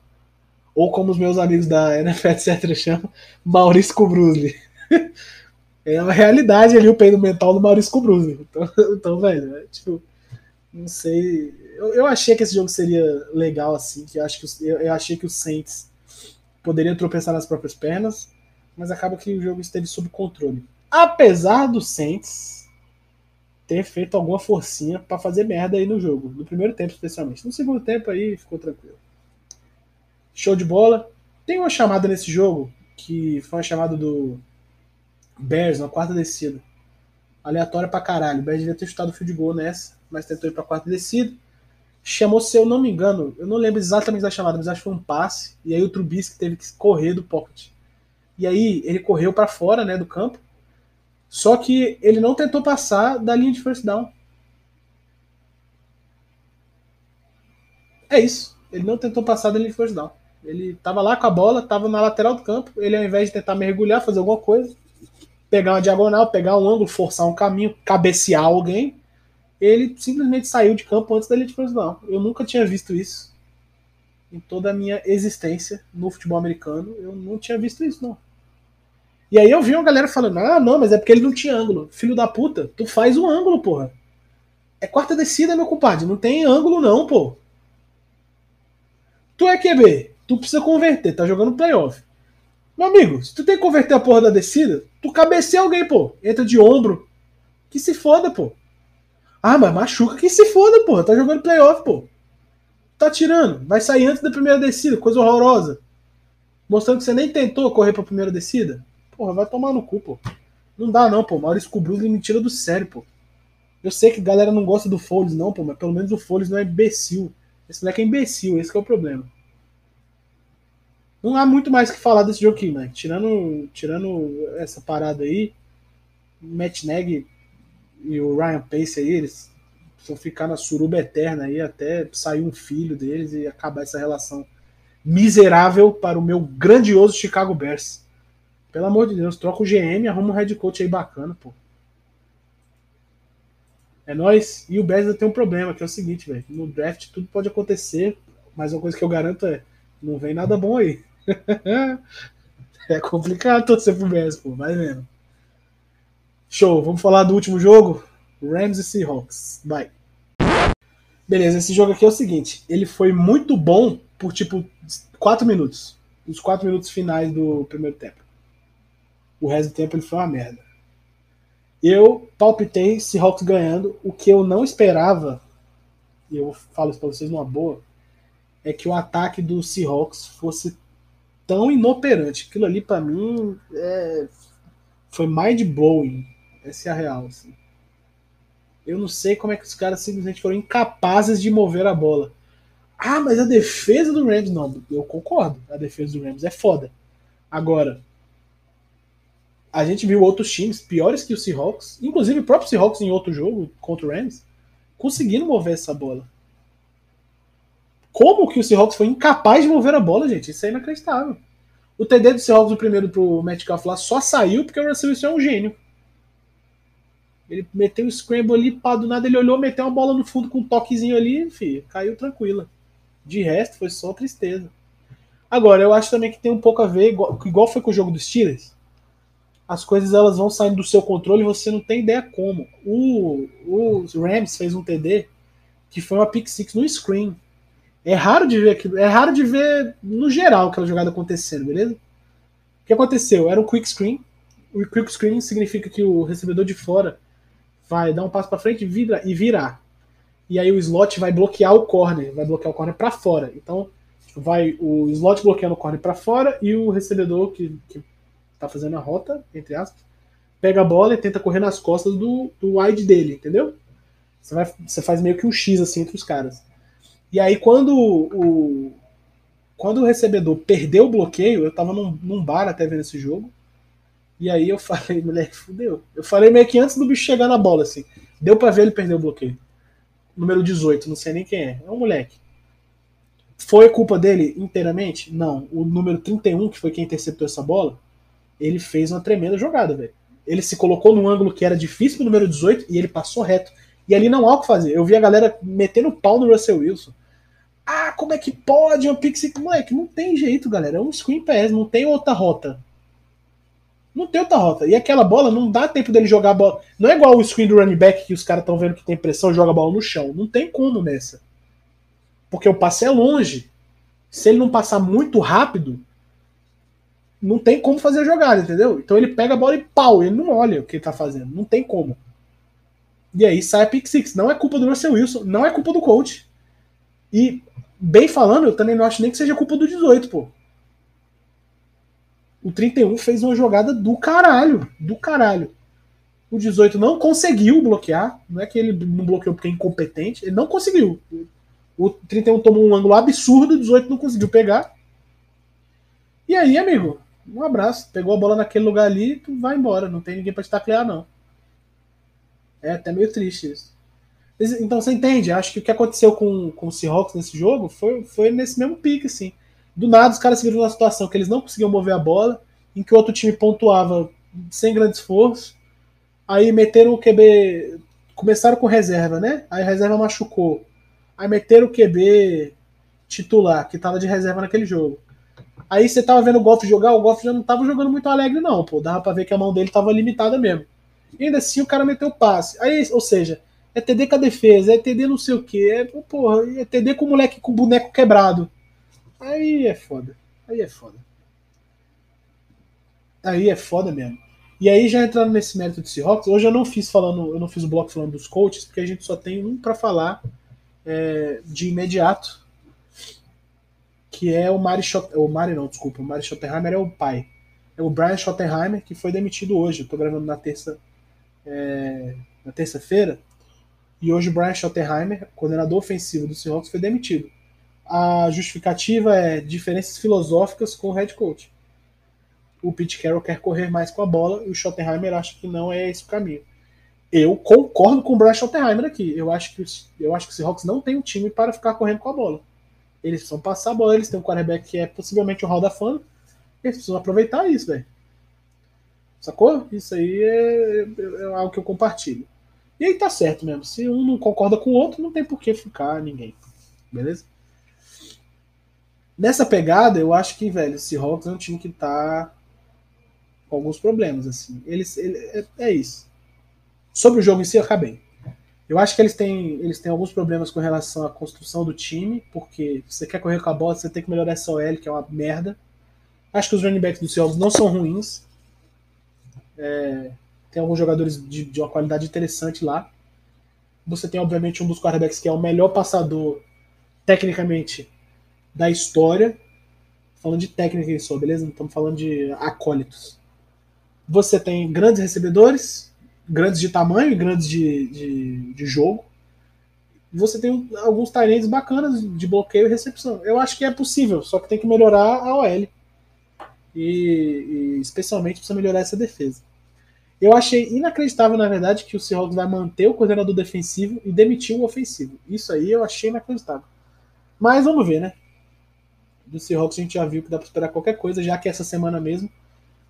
A: ou como os meus amigos da NFL, [laughs] etc., chamam, Maurício Kubrusli. [laughs] é uma realidade ali o peido mental do Maurício Kubrusli. Então, [laughs] então velho, é, tipo, não sei. Eu, eu achei que esse jogo seria legal assim, que eu, acho que, eu, eu achei que os Saints poderiam tropeçar nas próprias pernas, mas acaba que o jogo esteve sob controle. Apesar do Saints ter feito alguma forcinha para fazer merda aí no jogo, no primeiro tempo especialmente. No segundo tempo aí ficou tranquilo. Show de bola. Tem uma chamada nesse jogo que foi uma chamada do Bears na quarta descida. Aleatória pra caralho. O Bears devia ter chutado o field goal nessa, mas tentou ir pra quarta descida. Chamou, se eu não me engano, eu não lembro exatamente da chamada, mas acho que foi um passe. E aí o Trubisky teve que correr do pocket. E aí ele correu para fora, né, do campo. Só que ele não tentou passar da linha de first down. É isso. Ele não tentou passar da linha de first down. Ele tava lá com a bola, tava na lateral do campo. Ele, ao invés de tentar mergulhar, fazer alguma coisa, pegar uma diagonal, pegar um ângulo, forçar um caminho, cabecear alguém, ele simplesmente saiu de campo antes da de não. Eu nunca tinha visto isso em toda a minha existência no futebol americano. Eu não tinha visto isso, não. E aí eu vi uma galera falando: ah, não, mas é porque ele não tinha ângulo. Filho da puta, tu faz o um ângulo, porra. É quarta descida, meu compadre. Não tem ângulo, não, pô. Tu é QB tu precisa converter, tá jogando playoff. Meu amigo, se tu tem que converter a porra da descida, tu cabeceia alguém, pô. Entra de ombro. Que se foda, pô. Ah, mas machuca que se foda, pô. Tá jogando playoff, pô. Tá tirando. Vai sair antes da primeira descida, coisa horrorosa. Mostrando que você nem tentou correr pra primeira descida. Porra, vai tomar no cu, pô. Não dá não, pô. Maurício Kubrusli me tira do sério, pô. Eu sei que a galera não gosta do Foles, não, pô, mas pelo menos o Foles não é imbecil. Esse moleque é imbecil, esse é o problema. Não há muito mais que falar desse jogo aqui, né? Tirando, tirando essa parada aí, Matt Neg e o Ryan Pace aí, eles vão ficar na suruba eterna aí até sair um filho deles e acabar essa relação miserável para o meu grandioso Chicago Bears. Pelo amor de Deus, troca o GM, arruma um head coach aí bacana, pô. É nós E o Bears tem um problema, que é o seguinte, velho. No draft tudo pode acontecer, mas uma coisa que eu garanto é: não vem nada bom aí. [laughs] é complicado torcer pro Bears, pô, vai mesmo. Show, vamos falar do último jogo? Rams e Seahawks. Vai. Beleza, esse jogo aqui é o seguinte: ele foi muito bom por tipo 4 minutos. Os 4 minutos finais do primeiro tempo. O resto do tempo ele foi uma merda. Eu palpitei Seahawks ganhando. O que eu não esperava, e eu falo isso pra vocês numa boa, é que o ataque do Seahawks fosse tão inoperante. Aquilo ali, para mim, é... foi mind blowing. Essa é a real. Assim. Eu não sei como é que os caras simplesmente foram incapazes de mover a bola. Ah, mas a defesa do Rams, não, eu concordo. A defesa do Rams é foda. Agora, a gente viu outros times piores que o Seahawks, inclusive o próprio Seahawks em outro jogo contra o Rams, conseguindo mover essa bola. Como que o Seahawks foi incapaz de mover a bola, gente? Isso é inacreditável. O TD do Seahawks, o primeiro pro Metcalf lá, só saiu porque o Russell Wilson é um gênio. Ele meteu o scramble ali, pá, do nada ele olhou, meteu uma bola no fundo com um toquezinho ali, filho, caiu tranquila. De resto, foi só tristeza. Agora, eu acho também que tem um pouco a ver, igual, igual foi com o jogo dos Steelers, as coisas elas vão saindo do seu controle e você não tem ideia como. O, o Rams fez um TD que foi uma pick six no screen. É raro de ver aquilo, é raro de ver no geral aquela jogada acontecendo, beleza? O que aconteceu? Era um quick screen. O quick screen significa que o recebedor de fora vai dar um passo para frente vira, e virar. E aí o slot vai bloquear o corner, vai bloquear o corner para fora. Então vai o slot bloqueando o corner para fora e o recebedor que, que tá fazendo a rota, entre aspas, pega a bola e tenta correr nas costas do, do wide dele, entendeu? Você, vai, você faz meio que um X assim entre os caras. E aí quando o, quando o recebedor perdeu o bloqueio, eu tava num, num bar até vendo esse jogo, e aí eu falei, [laughs] moleque, fudeu. Eu falei meio que antes do bicho chegar na bola, assim. Deu pra ver ele perder o bloqueio. Número 18, não sei nem quem é. É um moleque. Foi culpa dele inteiramente? Não. O número 31, que foi quem interceptou essa bola, ele fez uma tremenda jogada, velho. Ele se colocou num ângulo que era difícil pro número 18 e ele passou reto. E ali não há o que fazer. Eu vi a galera metendo pau no Russell Wilson. Ah, como é que pode um pixie? Moleque, não tem jeito, galera. É um screen pass, não tem outra rota. Não tem outra rota. E aquela bola não dá tempo dele jogar a bola. Não é igual o screen do running back que os caras estão vendo que tem pressão joga a bola no chão. Não tem como nessa. Porque o passe é longe. Se ele não passar muito rápido, não tem como fazer a jogada, entendeu? Então ele pega a bola e pau, ele não olha o que ele tá fazendo. Não tem como. E aí sai a pick six. Não é culpa do Russell Wilson, não é culpa do coach. E, bem falando, eu também não acho nem que seja culpa do 18, pô o 31 fez uma jogada do caralho, do caralho. O 18 não conseguiu bloquear, não é que ele não bloqueou porque é incompetente, ele não conseguiu. O 31 tomou um ângulo absurdo, o 18 não conseguiu pegar. E aí, amigo, um abraço. Pegou a bola naquele lugar ali, tu vai embora, não tem ninguém para te taclear, não. É até meio triste isso. Então você entende? Acho que o que aconteceu com, com o Seahawks nesse jogo foi, foi nesse mesmo pique, assim. Do nada, os caras se viram numa situação que eles não conseguiam mover a bola, em que o outro time pontuava sem grande esforço. Aí meteram o QB. Começaram com reserva, né? Aí a reserva machucou. Aí meteram o QB titular, que tava de reserva naquele jogo. Aí você tava vendo o Golf jogar, o Golf já não tava jogando muito alegre, não, pô. Dava pra ver que a mão dele tava limitada mesmo. E ainda assim o cara meteu o passe. Aí, ou seja, é TD com a defesa, é TD não sei o que, é, porra, é TD com o moleque com o boneco quebrado. Aí é foda. Aí é foda. Aí é foda mesmo. E aí, já entrando nesse mérito de Seahawks, hoje eu não fiz falando, eu não fiz o bloco falando dos coaches, porque a gente só tem um para falar é, de imediato, que é o Mari Schott, o Mari não, desculpa, o Mari Schottenheimer é o pai. É o Brian Schottenheimer, que foi demitido hoje. Eu tô gravando na terça é, na terça-feira. E hoje o Brian Schottenheimer, coordenador ofensivo do Seahawks, foi demitido a justificativa é diferenças filosóficas com o head coach. O Pete Carroll quer correr mais com a bola e o Schottenheimer acha que não é esse o caminho. Eu concordo com o Brian Schottenheimer aqui. Eu acho que eu acho que o Seahawks não tem um time para ficar correndo com a bola. Eles precisam passar a bola, eles têm um quarterback que é possivelmente o Hall da Fama. Eles precisam aproveitar isso, velho. Sacou? Isso aí é, é, é algo que eu compartilho. E aí tá certo mesmo. Se um não concorda com o outro, não tem por que ficar ninguém. Beleza? Nessa pegada, eu acho que, velho, o Seahawks é um time que tá com alguns problemas, assim. Eles, ele, é, é, isso. Sobre o jogo em si, eu acabei. Eu acho que eles têm, eles têm alguns problemas com relação à construção do time, porque você quer correr com a bola, você tem que melhorar essa OL, que é uma merda. Acho que os running backs do Seahawks não são ruins. É, tem alguns jogadores de, de uma qualidade interessante lá. Você tem, obviamente, um dos quarterbacks que é o melhor passador, tecnicamente, da história. Falando de técnica só, beleza? Não estamos falando de acólitos. Você tem grandes recebedores, grandes de tamanho e grandes de, de, de jogo. você tem alguns talentos bacanas de bloqueio e recepção. Eu acho que é possível, só que tem que melhorar a OL. E, e especialmente precisa melhorar essa defesa. Eu achei inacreditável, na verdade, que o Seahawks vai manter o coordenador defensivo e demitir o ofensivo. Isso aí eu achei inacreditável. Mas vamos ver, né? Do Seahawks a gente já viu que dá para esperar qualquer coisa, já que essa semana mesmo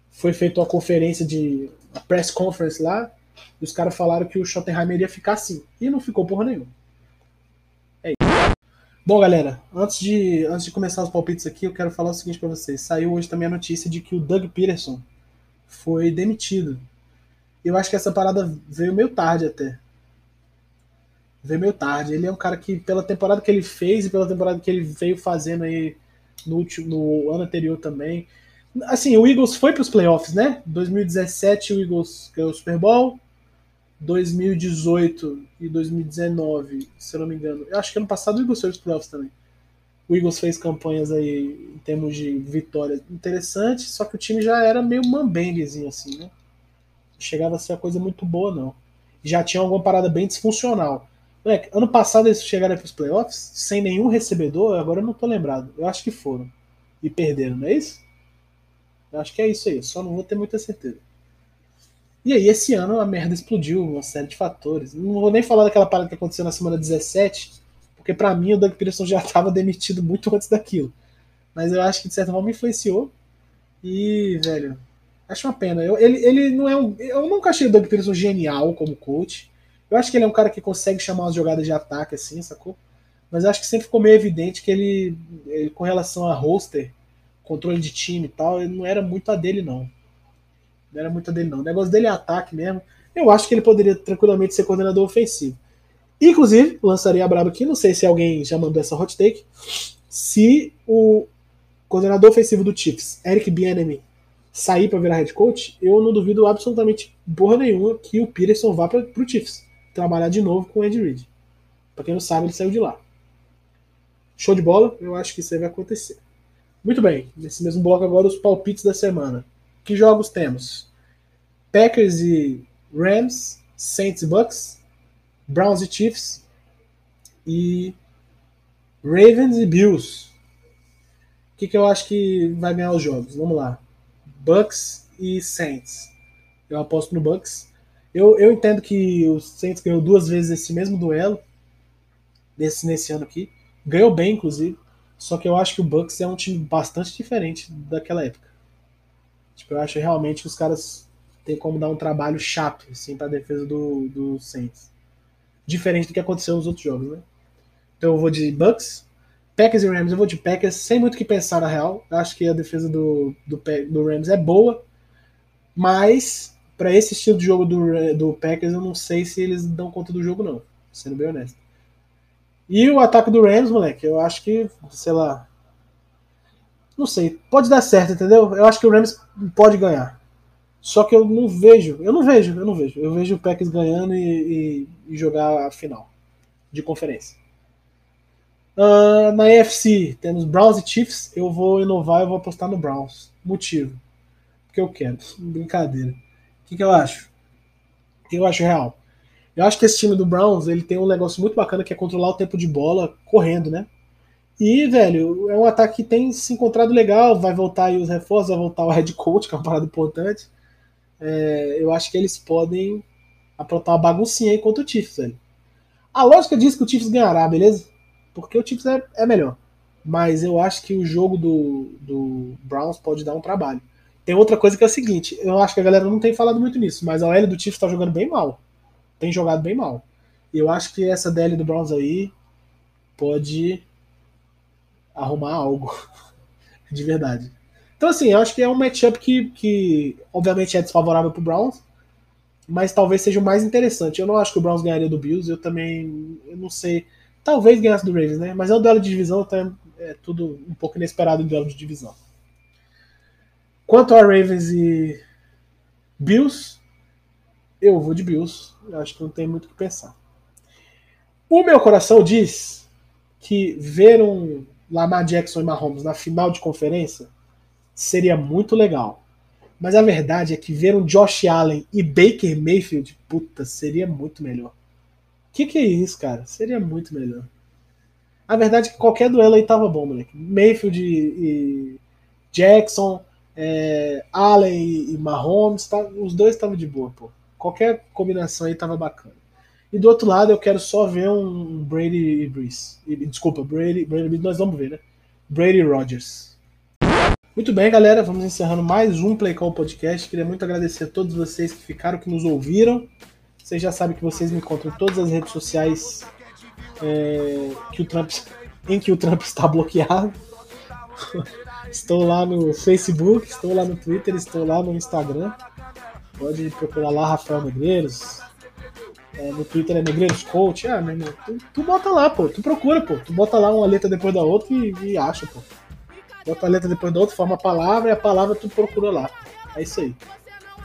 A: foi feita uma conferência de. uma press conference lá, e os caras falaram que o Schottenheimer ia ficar assim. E não ficou porra nenhuma. É isso. Bom, galera, antes de, antes de começar os palpites aqui, eu quero falar o seguinte para vocês. Saiu hoje também a notícia de que o Doug Peterson foi demitido. Eu acho que essa parada veio meio tarde até. Veio meio tarde. Ele é um cara que, pela temporada que ele fez e pela temporada que ele veio fazendo aí no, último, no ano anterior também. Assim, o Eagles foi para os playoffs, né? 2017 o Eagles ganhou o Super Bowl. 2018 e 2019, se eu não me engano. Eu acho que ano passado o Eagles foi para os playoffs também. O Eagles fez campanhas aí em termos de vitórias interessantes, só que o time já era meio mambenguezinho assim, né? Chegava a ser uma coisa muito boa, não. Já tinha alguma parada bem disfuncional. Moleque, ano passado eles chegaram para os playoffs sem nenhum recebedor, agora eu não tô lembrado. Eu acho que foram. E perderam, não é isso? Eu acho que é isso aí, só não vou ter muita certeza. E aí, esse ano a merda explodiu, uma série de fatores. Não vou nem falar daquela parada que aconteceu na semana 17, porque para mim o Doug Peterson já [laughs] estava demitido muito antes daquilo. Mas eu acho que de certa forma influenciou. E, velho, Acho uma pena. Eu, ele, ele não é um. Eu nunca achei o Doug Peterson genial como coach. Eu acho que ele é um cara que consegue chamar as jogadas de ataque assim, sacou? Mas acho que sempre ficou meio evidente que ele, ele com relação a roster, controle de time e tal, não era muito a dele, não. Não era muito a dele, não. O negócio dele é ataque mesmo. Eu acho que ele poderia tranquilamente ser coordenador ofensivo. Inclusive, lançaria a braba aqui, não sei se alguém já mandou essa hot take. Se o coordenador ofensivo do Chiefs, Eric Bieniemy, sair para virar head coach, eu não duvido absolutamente porra nenhuma que o Peterson vá para o Chiefs trabalhar de novo com o Ed Reed. Para quem não sabe, ele saiu de lá. Show de bola, eu acho que isso aí vai acontecer. Muito bem, nesse mesmo bloco agora os palpites da semana. Que jogos temos? Packers e Rams, Saints e Bucks, Browns e Chiefs e Ravens e Bills. O que, que eu acho que vai ganhar os jogos? Vamos lá. Bucks e Saints. Eu aposto no Bucks. Eu, eu entendo que o Saints ganhou duas vezes esse mesmo duelo nesse, nesse ano aqui. Ganhou bem, inclusive. Só que eu acho que o Bucks é um time bastante diferente daquela época. Tipo, eu acho realmente que os caras têm como dar um trabalho chato assim, para a defesa do, do Saints. Diferente do que aconteceu nos outros jogos, né? Então eu vou de Bucks. Packers e Rams, eu vou de Packers sem muito o que pensar na real. Acho que a defesa do, do, do Rams é boa, mas para esse estilo de jogo do, do Packers eu não sei se eles dão conta do jogo, não, sendo bem honesto. E o ataque do Rams, moleque, eu acho que, sei lá. Não sei, pode dar certo, entendeu? Eu acho que o Rams pode ganhar. Só que eu não vejo, eu não vejo, eu não vejo. Eu vejo o Packers ganhando e, e, e jogar a final de conferência. Uh, na AFC temos Browns e Chiefs. Eu vou inovar, eu vou apostar no Browns. Motivo. Porque eu quero. Brincadeira. O que, que eu acho? O que eu acho real? Eu acho que esse time do Browns ele tem um negócio muito bacana que é controlar o tempo de bola correndo, né? E, velho, é um ataque que tem se encontrado legal. Vai voltar aí os reforços, vai voltar o head coach, [laughs] que é uma parada importante. É, eu acho que eles podem aprontar uma baguncinha aí contra o Chiefs, velho. A lógica diz que o Chiefs ganhará, beleza? Porque o Chiefs é, é melhor. Mas eu acho que o jogo do, do Browns pode dar um trabalho. Tem outra coisa que é o seguinte, eu acho que a galera não tem falado muito nisso, mas a OL do Chiefs está jogando bem mal. Tem jogado bem mal. E eu acho que essa DL do Browns aí pode arrumar algo. [laughs] de verdade. Então, assim, eu acho que é um matchup que, que obviamente é desfavorável pro Browns, mas talvez seja o mais interessante. Eu não acho que o Browns ganharia do Bills, eu também eu não sei. Talvez ganhasse do Ravens, né? Mas é um duelo de divisão, então é tudo um pouco inesperado em duelo de divisão. Quanto a Ravens e Bills, eu vou de Bills. Eu acho que não tem muito o que pensar. O meu coração diz que ver um Lamar Jackson e Mahomes na final de conferência seria muito legal. Mas a verdade é que ver um Josh Allen e Baker Mayfield, puta, seria muito melhor. Que que é isso, cara? Seria muito melhor. A verdade é que qualquer duelo aí tava bom, moleque. Mayfield e, Jackson, é, Allen e Mahomes, tá, os dois estavam de boa, pô. Qualquer combinação aí tava bacana. E do outro lado eu quero só ver um Brady e Breeze. Desculpa, Brady, Brady nós vamos ver, né? Brady Rogers. Muito bem, galera, vamos encerrando mais um Play Call Podcast. Queria muito agradecer a todos vocês que ficaram, que nos ouviram. Vocês já sabem que vocês me encontram em todas as redes sociais é, que o Trump, em que o Trump está bloqueado. [laughs] estou lá no Facebook, estou lá no Twitter, estou lá no Instagram. Pode procurar lá Rafael Negreiros. É, no Twitter é Negreiros Coach. Ah, meu irmão, tu, tu, bota lá, pô. Tu procura, pô. Tu bota lá uma letra depois da outra e, e acha, pô. Bota a letra depois da outra, forma a palavra e a palavra tu procura lá. É isso aí.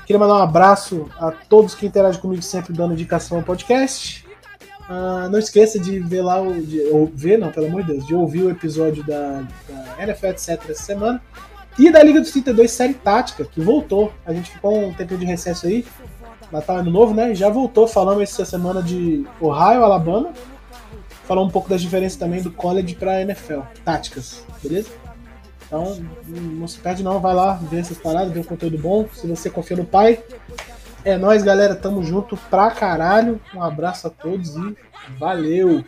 A: Queria mandar um abraço a todos que interagem comigo sempre dando indicação ao podcast. Uh, não esqueça de ver lá, o, de, ou ver, não, pelo amor de Deus, de ouvir o episódio da, da NFL, etc. essa semana. E da Liga dos 32 Série Tática, que voltou. A gente ficou um tempo de recesso aí, Natal Ano Novo, né? Já voltou. Falamos essa semana de Ohio, Alabama. Falou um pouco das diferenças também do college para NFL, táticas, beleza? Então, não se perde não, vai lá ver essas paradas, ver um conteúdo bom. Se você confia no pai, é nóis, galera. Tamo junto pra caralho. Um abraço a todos e valeu!